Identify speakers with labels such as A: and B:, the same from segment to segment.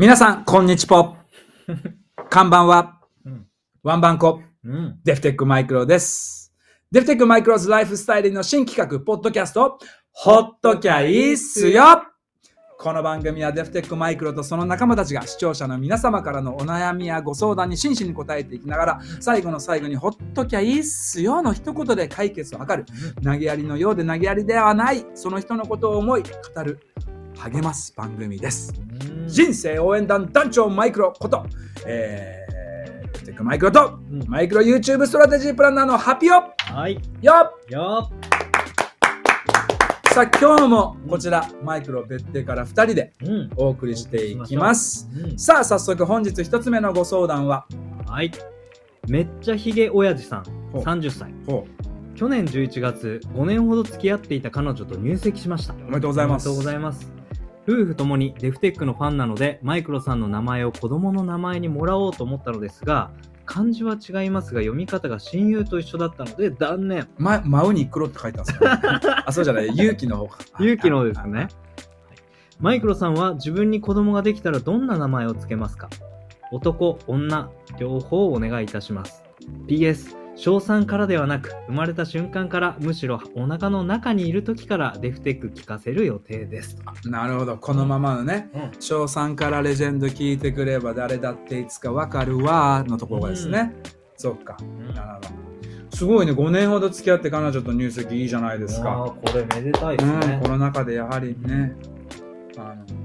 A: 皆さん、こんにちぽ。看板は、
B: うん
A: ワンバンコ、
B: うん。
A: デフテックマイクロです。デフテックマイクロズライフスタイルの新企画、ポッドキャスト、ほっときゃいいっすよこの番組はデフテックマイクロとその仲間たちが視聴者の皆様からのお悩みやご相談に真摯に答えていきながら、最後の最後にほっときゃいいっすよの一言で解決を図る。投げやりのようで投げやりではない、その人のことを思い、語る、励ます番組です。人生応援団団長マイクロこと、えー、テックマイクロと、
B: うん
A: マイクロ YouTube ストラテジープランナーのハピヨ
B: はい。
A: よ
B: よ
A: さあ今日もこちらマイクロ別邸から2人で。お送りしていきます
B: うん
A: さあ早速本日1つ目のご相談は？
B: はい。めっちゃヒゲ親父さん、
A: ほう
B: 30歳。
A: ほ
B: 去年11月、5年ほど付き合っていた彼女と入籍しました。
A: おめでとうございます
B: おめでとうございます。夫婦ともにデフテックのファンなので、マイクロさんの名前を子供の名前にもらおうと思ったのですが、漢字は違いますが、読み方が親友と一緒だったので断念。
A: ま、マウに黒って書いてあるんですか、あそうじゃない勇気の方か
B: 勇気のですね。マイクロさんは自分に子供ができたらどんな名前をつけますか？男、女、両方お願いいたします。PS、小3からではなく、生まれた瞬間から、むしろお腹の中にいる時からデフテック聞かせる予定です。
A: なるほど。このままのね
B: うん。
A: 小3からレジェンド聞いてくれば誰だっていつかわかるわのところがですね、そっか。なるほど。すごいね。5年ほど付き合って彼女と入籍いいじゃないですか。
B: これめでたい
A: うん、コロナ禍でやはりね、あの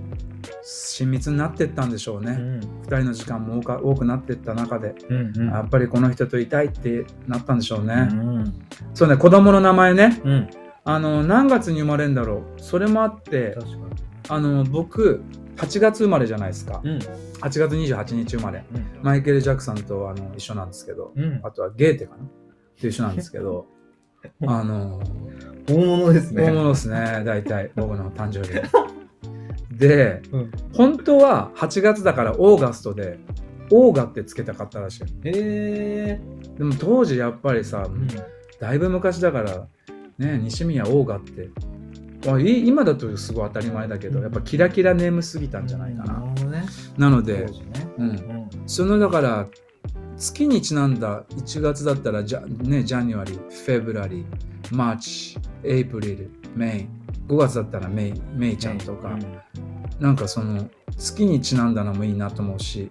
A: 親密になってったんでしょうね、
B: ん。
A: 2人の時間も多か多くなってった中で、
B: うんうん
A: やっぱりこの人といたいってなったんでしょうね、
B: うん。
A: そうね子供の名前ね
B: うん。
A: あの何月に生まれるんだろう？それもあって。あの僕8月生まれじゃないですか、
B: うん。
A: 8月28日生まれ
B: うん。
A: マイケル・ジャクソンとあの一緒なんですけど
B: うん。
A: あとはゲーテかな？と一緒なんですけど あの
B: 大物ですね。
A: 大物ですね、大体、僕の誕生日。で、
B: うん
A: 本当は8月だからオーガストで、オーガってつけたかったらしい。
B: へえ。
A: でも当時やっぱりさ、
B: うん。
A: だいぶ昔だから、ね、西宮オーガって、あい今だとすごい当たり前だけど、やっぱキラキラネームすぎたんじゃないか
B: なる
A: な。
B: ほどね。
A: なので
B: ね。
A: うん、
B: うん。
A: そのだから、月にちなんだ1月だったらジャ、ね、 January、February、March、April、May、5月だったら May、メイちゃんとか、なんかその月にちなんだのもいいなと思うし、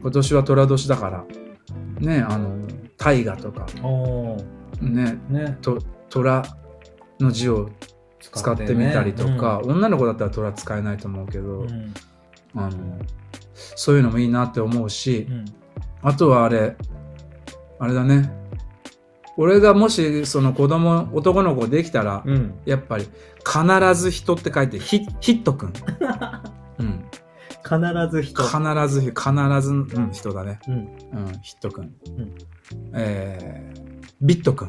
A: 今年は寅年だから、ね、あの、大河とか、ね、
B: ね。
A: と虎の字を使ってみたりとか、女の子だったら虎使えないと思うけど、
B: うん。うん。
A: あの、そういうのもいいなって思うし
B: う、ん。
A: あとはあれ、あれだね。俺がもしその子供、男の子できたら、
B: うん。
A: やっぱり必ず人って書いてヒヒットくん。うん。
B: 必ず人。
A: 必ず、必ず、うん、人だね。
B: うん。
A: うん、ヒットくん。
B: ん
A: えー、ビットくん。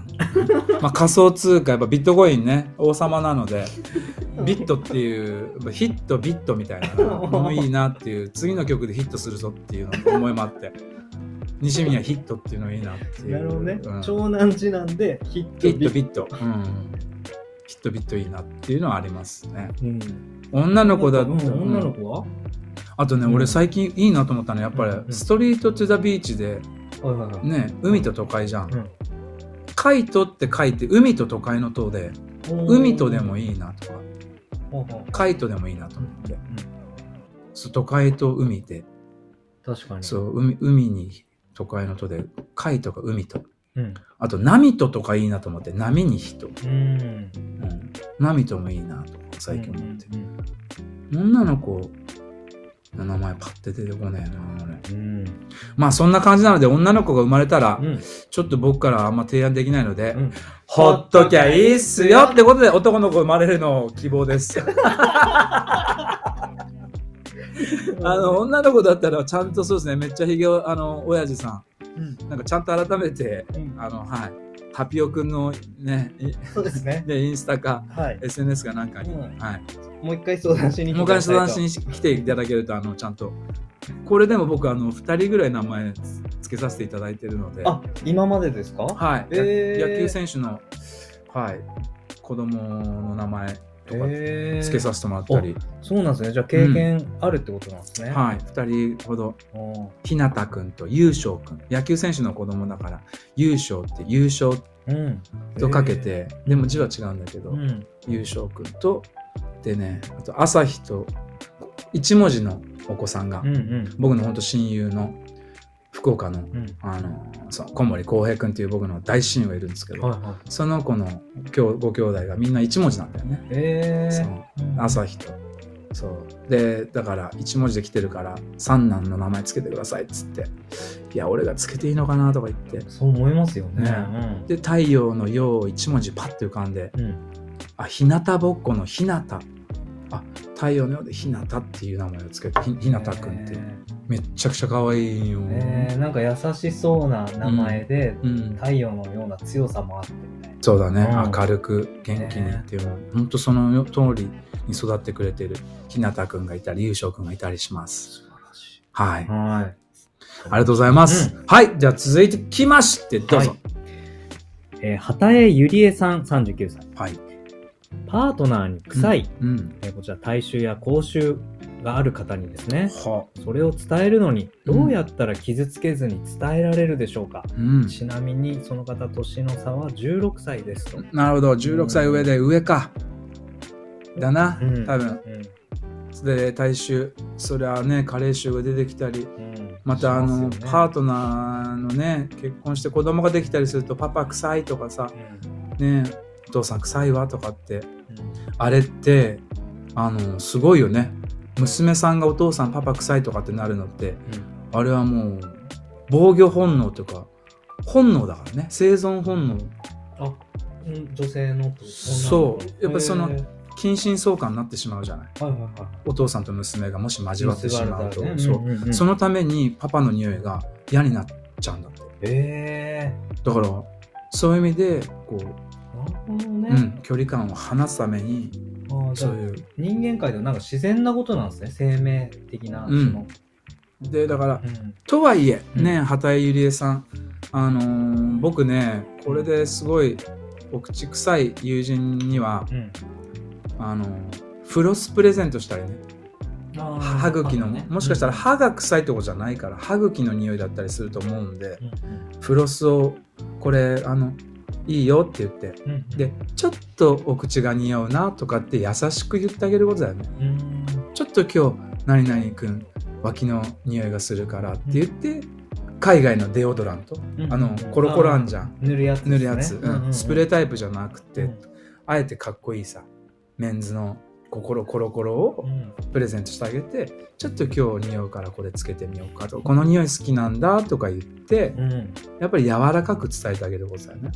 A: まあ仮想通貨、やっぱビットコインね、王様なので、ビットっていう、ヒット、ビットみたいなのもいいなっていう、次の曲でヒットするぞっていうの思いもあって、西宮ヒットっていうのいいなっていう。
B: なるほどね
A: うん。
B: 長男次男でヒット
A: ヒット、ビット。うん。ヒット、ビットいいなっていうのはありますね。
B: うん。
A: 女の子だと、
B: うん女の子は？
A: あとね、
B: うん
A: 俺最近いいなと思ったのはやっぱり、
B: うん
A: ストリート・トゥ・ザ・ビーチで。ね海と都会じゃん、
B: うん
A: カイトって書いて海と都会の塔で海とでもいいなとか
B: ほうほう
A: カイトでもいいなと思って、
B: うん
A: そう都会と海で
B: 確かに。
A: そう海海に都会の塔でカイトか海と
B: うん。
A: あと波ととかいいなと思って波に人、
B: うん。
A: うん、波ともいいなとか最近思って、
B: うん
A: 女の子の名前パッて出てこねえな俺
B: うん。
A: まあそんな感じなので女の子が生まれたら、
B: うん。
A: ちょっと僕からあんま提案できないので、
B: うん
A: ほっときゃいいっすよってことで男の子生まれるのを希望です。あの、女の子だったらちゃんとそうですね、めっちゃひげを、あの、親父さ
B: うん。
A: ん、なんかちゃんと改めて、
B: うん。
A: あの、はい、ハピオくんのね、い
B: そうですね。
A: で、インスタか、
B: はい。
A: SNS かなんかに、
B: うん。
A: はい。
B: もう一回相談しに
A: もう一回相談し
B: に。
A: に来ていただけると、あの、ちゃんと。これでも僕、あの、2人ぐらい名前つけさせていただいてるので、
B: あ、今までですか？
A: はい、
B: えー。
A: 野球選手の、はい、子供の名前とかつけさせてもらったり、
B: そうなんですね。じゃあ経験あるってことなんですね。
A: はい、2人ほど
B: おー
A: ひなたくんと優勝くん野球選手の子供だから優勝って優勝
B: うん。
A: とかけて、でも字は違うんだけど、
B: うん。
A: 優勝くんとでねあと朝日と一文字のお子さんが、
B: うんうん。
A: 僕の本当親友の福岡の
B: うん。
A: あのそう小森浩平君っていう僕の大親友がいるんですけど、
B: はいはい。
A: その子のきょうご兄弟がみんな一文字なんだよね。
B: え
A: そう
B: ー。
A: 朝日と。そうでだから一文字で来てるから三男の名前つけてくださいっつっていや俺がつけていいのかなとか言って
B: そう思いますよね。
A: で太陽の陽を一文字パッて浮かんで
B: うん。うん。
A: あ日向ぼっこの日向あ太陽のようで日向っていう名前をつけてひひなたくんってめっちゃくちゃ可愛いよ、
B: えー、えーなんか優しそうな名前で、
A: うん、
B: 太陽のような強さもあってみたいな。
A: そうだね、
B: うん。
A: 明るく元気にっていう。の本当その通りに育ってくれてるひなたくんがいたり優勝くんがいたりします。
B: 素晴らしい。
A: はい。
B: はい。
A: ありがとうございます、はい。じゃあ続いてきましてどうぞ。
B: はい。えー、畑江ゆりえさん39歳。
A: はい、
B: パートナーに臭い、
A: うん
B: えーこちら体臭や口臭がある方にですね、
A: は。
B: それを伝えるのにどうやったら傷つけずに伝えられるでしょうか、
A: うん。
B: ちなみにその方年の差は16歳ですと。
A: なるほど。16歳上で上か。だな、
B: うん。
A: 多分。で体臭そりゃね加齢臭が出てきたり
B: うん。うん
A: またあの、
B: ね。
A: パートナーのね結婚して子供ができたりするとパパ臭いとかさねお父さん臭いわとかって
B: うん。
A: あれってあのすごいよね娘さんがお父さんパパ臭いとかってなるのってあれはもう防御本能というか本能だからね。生存本能。
B: あ、うん女性のと
A: そう。やっぱりその近親相関になってしまうじゃない。
B: はいはいはい。
A: お父さんと娘がもし交わってしまうと、そう。そのためにパパの匂いが嫌になっちゃうんだって。
B: へ
A: だからそういう意味でこう、
B: ね。
A: うん、距離感を離すためにそういう。
B: 人間界ではなんか自然なことなんですね。生命的な。
A: うん。
B: その。
A: でだから
B: うん。
A: とはいえ
B: うん。
A: ね畑井ゆりえさんあのー僕ねこれですごいお口臭い友人には
B: うん。
A: あのーフロスプレゼントしたりね。歯茎の、
B: あね。
A: もしかしたら歯が臭いってことじゃないから歯茎の匂いだったりすると思うんで
B: うん。
A: フロスをこれあのいいよって言って。
B: うんうん。
A: でちょっとお口が似合うなとかって優しく言ってあげることだよね。
B: うん。
A: ちょっと今日何々くん脇の匂いがするからって言って海外のデオドラント。
B: うん。
A: あのコロコロあんじゃん。
B: 塗るやつね。
A: 塗るやつ、うん。スプレー
B: ー
A: タイプじゃなくて、
B: うん。
A: あえてかっこいいさメンズの心コロコロを
B: うん。
A: プレゼントしてあげてちょっと今日匂うからこれつけてみようかと。この匂い好きなんだとか言って
B: うん。
A: やっぱり柔らかく伝えてあげることだよね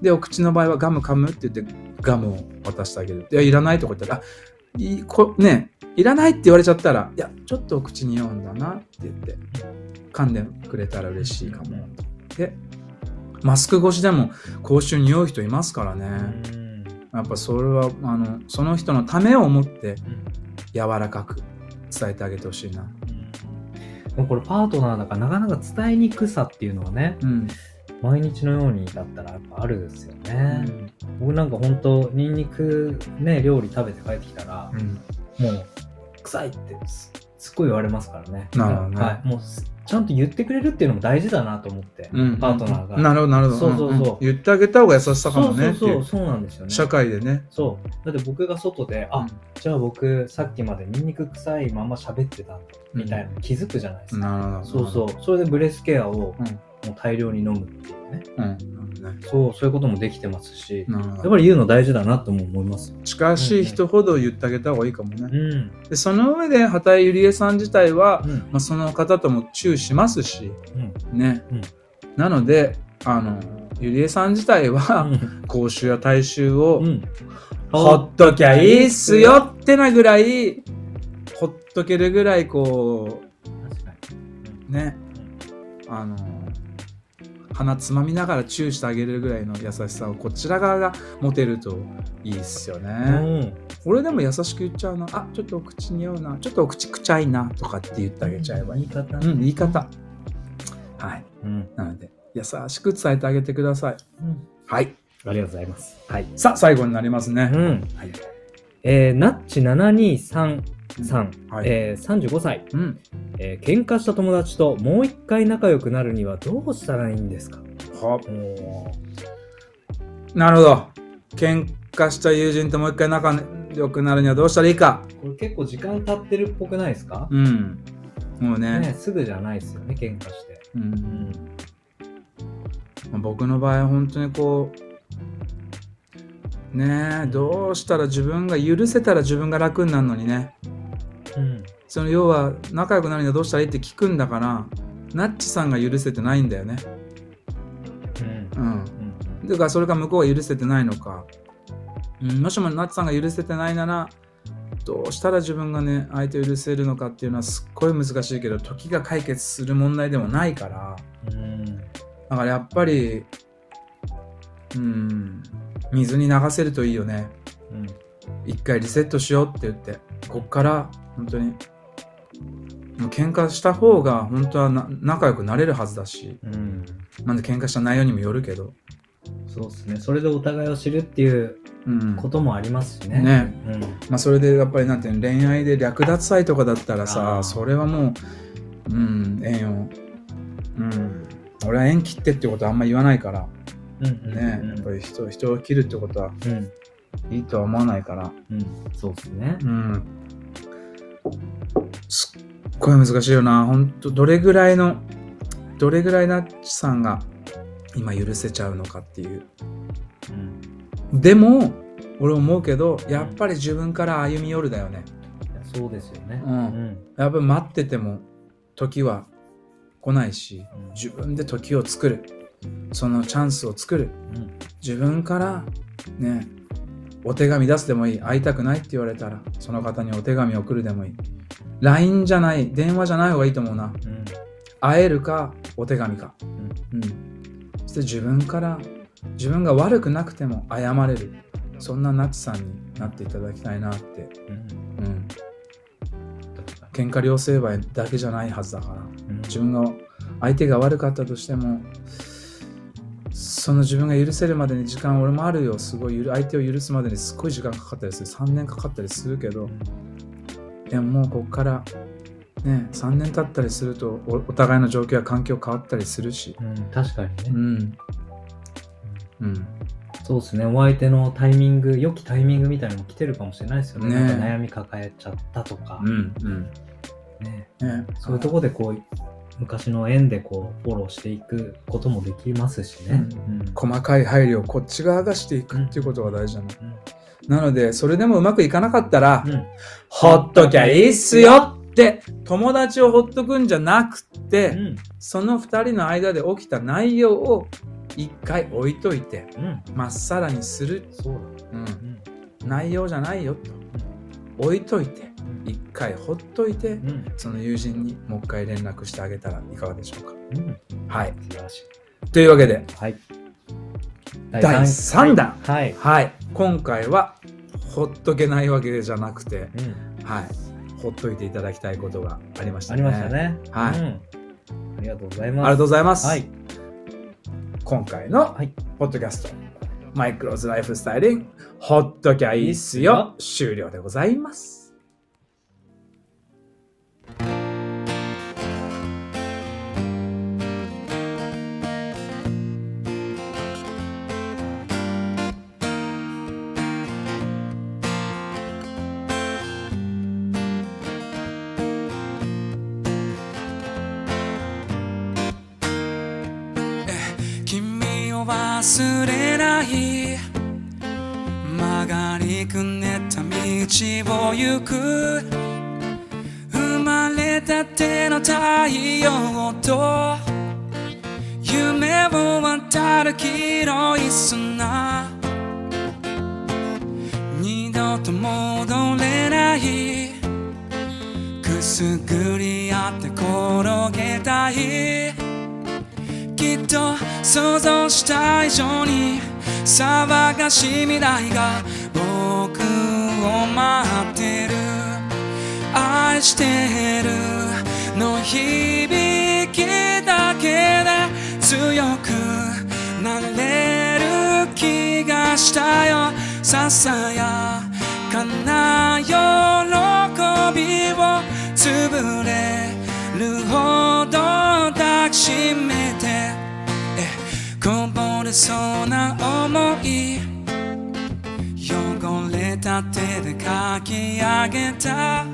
A: でお口の場合はガム噛むって言ってガムを渡してあげる。いやいらないとか言ったらあいこねいらないって言われちゃったらいやちょっとお口に合うんだなって言って噛んでくれたら嬉しいかも。でマスク越しでも口臭匂う人いますからね、
B: うん。
A: やっぱそれはあのその人のためを思って
B: うん。
A: 柔らかく伝えてあげてほしいな。
B: でもこれパートナーだからなかなか伝えにくさっていうのはね
A: うん、
B: 毎日のようにだったらやっぱあるですよ
A: う
B: ね、
A: ん。
B: 僕なんか本当ニンニクね料理食べて帰ってきたら、
A: うん。
B: もう臭いってすすっごい言われますからね。
A: なるほどね。
B: はい、もうすちゃんと言ってくれるっていうのも大事だなと思って、
A: うん。
B: パートナーが。
A: なるほどなるほど。
B: そうそうそう。ん
A: ん。言ってあげた方が優しさかもね。
B: そうそうそう。そうなんですよね。
A: 社会でね。
B: そう。だって僕が外で、あじゃあ僕さっきまでニンニク臭いまま喋ってたみたいなの気づくじゃないですか、
A: なるほど。
B: そうそう。それでブレスケアを
A: うん
B: もう大量に飲むっていうね。
A: うん。
B: そうそういうこともできてますしやっぱり言うの大事だなとも思います。よ
A: 近しい人ほど言ってあげた方がいいかもね、
B: うん。
A: でその上で畑井ゆりえさん自体は、
B: うん。
A: まあ、その方ともチューしますし
B: うん。
A: ね、
B: うん。
A: なのであのゆりえさん自体は、口臭や体臭を、
B: うん。
A: ほっときゃいいっすよってなぐらいほっとけるぐらいこうね。あの鼻つまみながらチューしてあげれるぐらいの優しさをこちら側が持てるといいっすよ
B: に
A: ね。
B: うん
A: 俺でも優しく言っちゃうな。あ、ちょっとお口に合うな。ちょっとお口くちゃいな。とかって言ってあげちゃえばいい。
B: 言い方
A: うん、言い方。はい。
B: うん
A: なので、優しく伝えてあげてください。
B: うん
A: はい。
B: ありがとうございますはい
A: さあ、最後になりますね。
B: うん
A: はい。
B: えー、ナッチ723さん、
A: はい
B: えー、35歳、
A: うん。
B: えー喧嘩した友達ともう一回仲良くなるにはどうしたらいいんですか？
A: は
B: お
A: なるほど。喧嘩した友人ともう一回仲良くなるにはどうしたらいいか。
B: これ結構時間経ってるっぽくないですか、
A: うん。もうね。
B: ねすぐじゃないですよね、喧嘩して。
A: う。
B: うんん。
A: まあ僕の場合は本当にこう、ねえ、どうしたら自分が許せたら自分が楽になるのにね。
B: うん。
A: その要は仲良くなるにはどうしたらいいって聞くんだから、ナッチさんが許せてないんだよね。
B: うん。
A: うん。
B: うん。
A: だからそれが向こうが許せてないのか、うん、もしもナッチさんが許せてないならどうしたら自分がね相手を許せるのかっていうのはすっごい難しいけど時が解決する問題でもないから
B: うん。
A: だからやっぱりうん水に流せるといいよね
B: うん。
A: 一回リセットしようって言ってこっから本当に喧嘩した方が本当はな仲良くなれるはずだし
B: うん。
A: なんで喧嘩した内容にもよるけど、
B: そうですね。それでお互いを知るっていう
A: うん、
B: こともありますしね。
A: ね
B: うん。
A: まあ、それでやっぱりなんていうの恋愛で略奪愛とかだったら
B: あ
A: さ
B: ー
A: それはもううん縁をうん俺は縁切ってってことはあんま言わないから
B: うんうん
A: ね、
B: うん
A: やっぱり人人を切るってことは
B: うん。
A: いいとは思わないから
B: うん。そうですね。
A: うんすっごい難しいよな。本当どれぐらいのどれぐらいナッチさんが今許せちゃうのかっていう。
B: うん。
A: でも俺思うけどやっぱり自分から歩み寄るだよね。
B: そうですよね。
A: うん。
B: うん。
A: やっぱり待ってても時は来ないし
B: うん。
A: 自分で時を作る。そのチャンスを作る。
B: うん。
A: 自分からねお手紙出すでもいい。会いたくないって言われたらその方にお手紙送るでもいい LINE じゃない電話じゃない方がいいと思うな。
B: うん。
A: 会えるかお手紙か。
B: うん。
A: うん。そして自分から自分が悪くなくても謝れる。そんなナチさんになっていただきたいなって。
B: うん。
A: うん。喧嘩両成敗だけじゃないはずだから。
B: うん。
A: 自分が相手が悪かったとしてもその自分が許せるまでに時間俺もあるよすごい相手を許すまでにすっごい時間かかったりする。3年かかったりするけどでももうここからね3年経ったりするとおお互いの状況や環境変わったりするし
B: うん。確かにね。
A: うんうん
B: そうですね。お相手のタイミング、良きタイミングみたいなのも来てるかもしれないですよね。
A: ね
B: 悩み抱えちゃったとか。
A: うんうん
B: ね。
A: ね
B: そういうところでこう、昔の縁でこう、フォローしていくこともできますしね。うん
A: 細かい配慮をこっち側がしていくっていうことが大事なの、
B: うん
A: なのでそれでもうまくいかなかったら、
B: うん。
A: ほっときゃいいっすよって友達をほっとくんじゃなくて、
B: うん。
A: その2人の間で起きた内容を一回置いといて
B: うん。
A: まっさらにする、
B: そうだ。
A: うん
B: うん。
A: 内容じゃないよと置いといて一回ほっといて
B: うん。
A: その友人にもう一回連絡してあげたらいかがでしょうか
B: うん。
A: はい
B: 素晴らしい。
A: というわけで
B: はい。
A: 第三弾
B: はい。
A: はい今回はほっとけないわけじゃなくて
B: うん。
A: はいほっといていただきたいことがありました
B: あ
A: ね
B: りましたね。
A: はい
B: うんありがとうござい
A: あ
B: ます。
A: りがとうございます、
B: はい。
A: 今回の
B: はい。
A: ポッドキャスト、マイクロズライフスタイリング、ほっときゃいいっすよ、終了でございます。曲がりくねった道を行く。生まれたての太陽と夢を渡る黄色い砂。二度と戻れない。くすぐり合って転げたい。きっと想像した以上に騒がしい未来がを待ってる。愛してるの響きだけで強くなれる気がしたよ。ささやかな喜びを潰れるほど抱きしめて。こぼれそうな想い。汚れた手で書き上げた。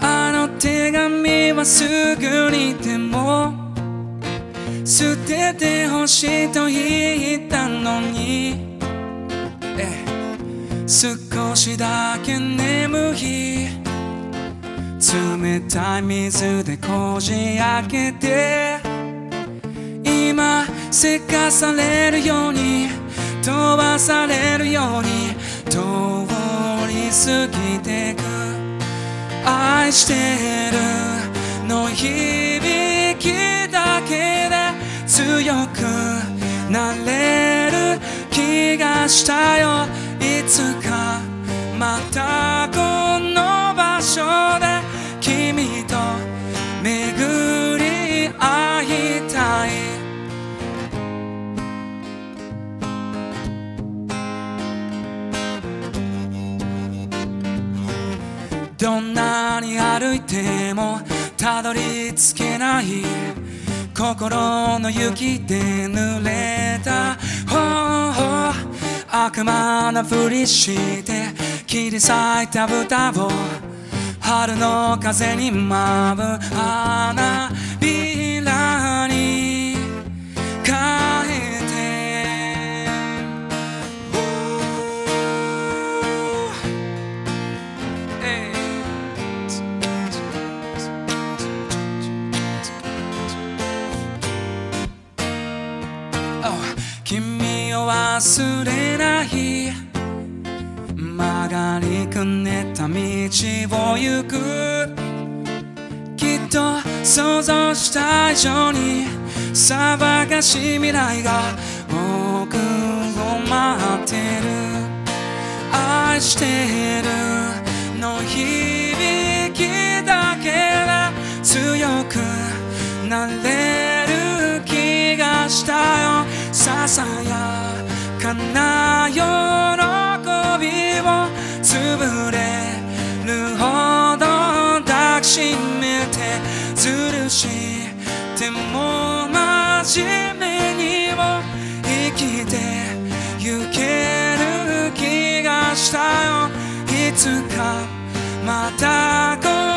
A: あの手紙はすぐにでも捨ててほしいと言ったのに。少しだけ眠い冷たい水でこじ開けて今せかされるように飛ばされるように。通り過ぎてく。愛してるの響きだけで強くなれる気がしたよ。いつかまた歩いてもたどり着けない。心の雪で濡れた。頬悪魔なふりして切り裂いた豚を春の風に舞う花。忘れない。曲がりくねった道を行く。きっと想像した以上に騒がしい未来が僕を待ってる。愛してるの響きだけで強くなれる気がしたよ。ささやな喜びを潰れるほど抱きしめてずるしても真面目にも生きてゆける気がしたよ。いつかまたこ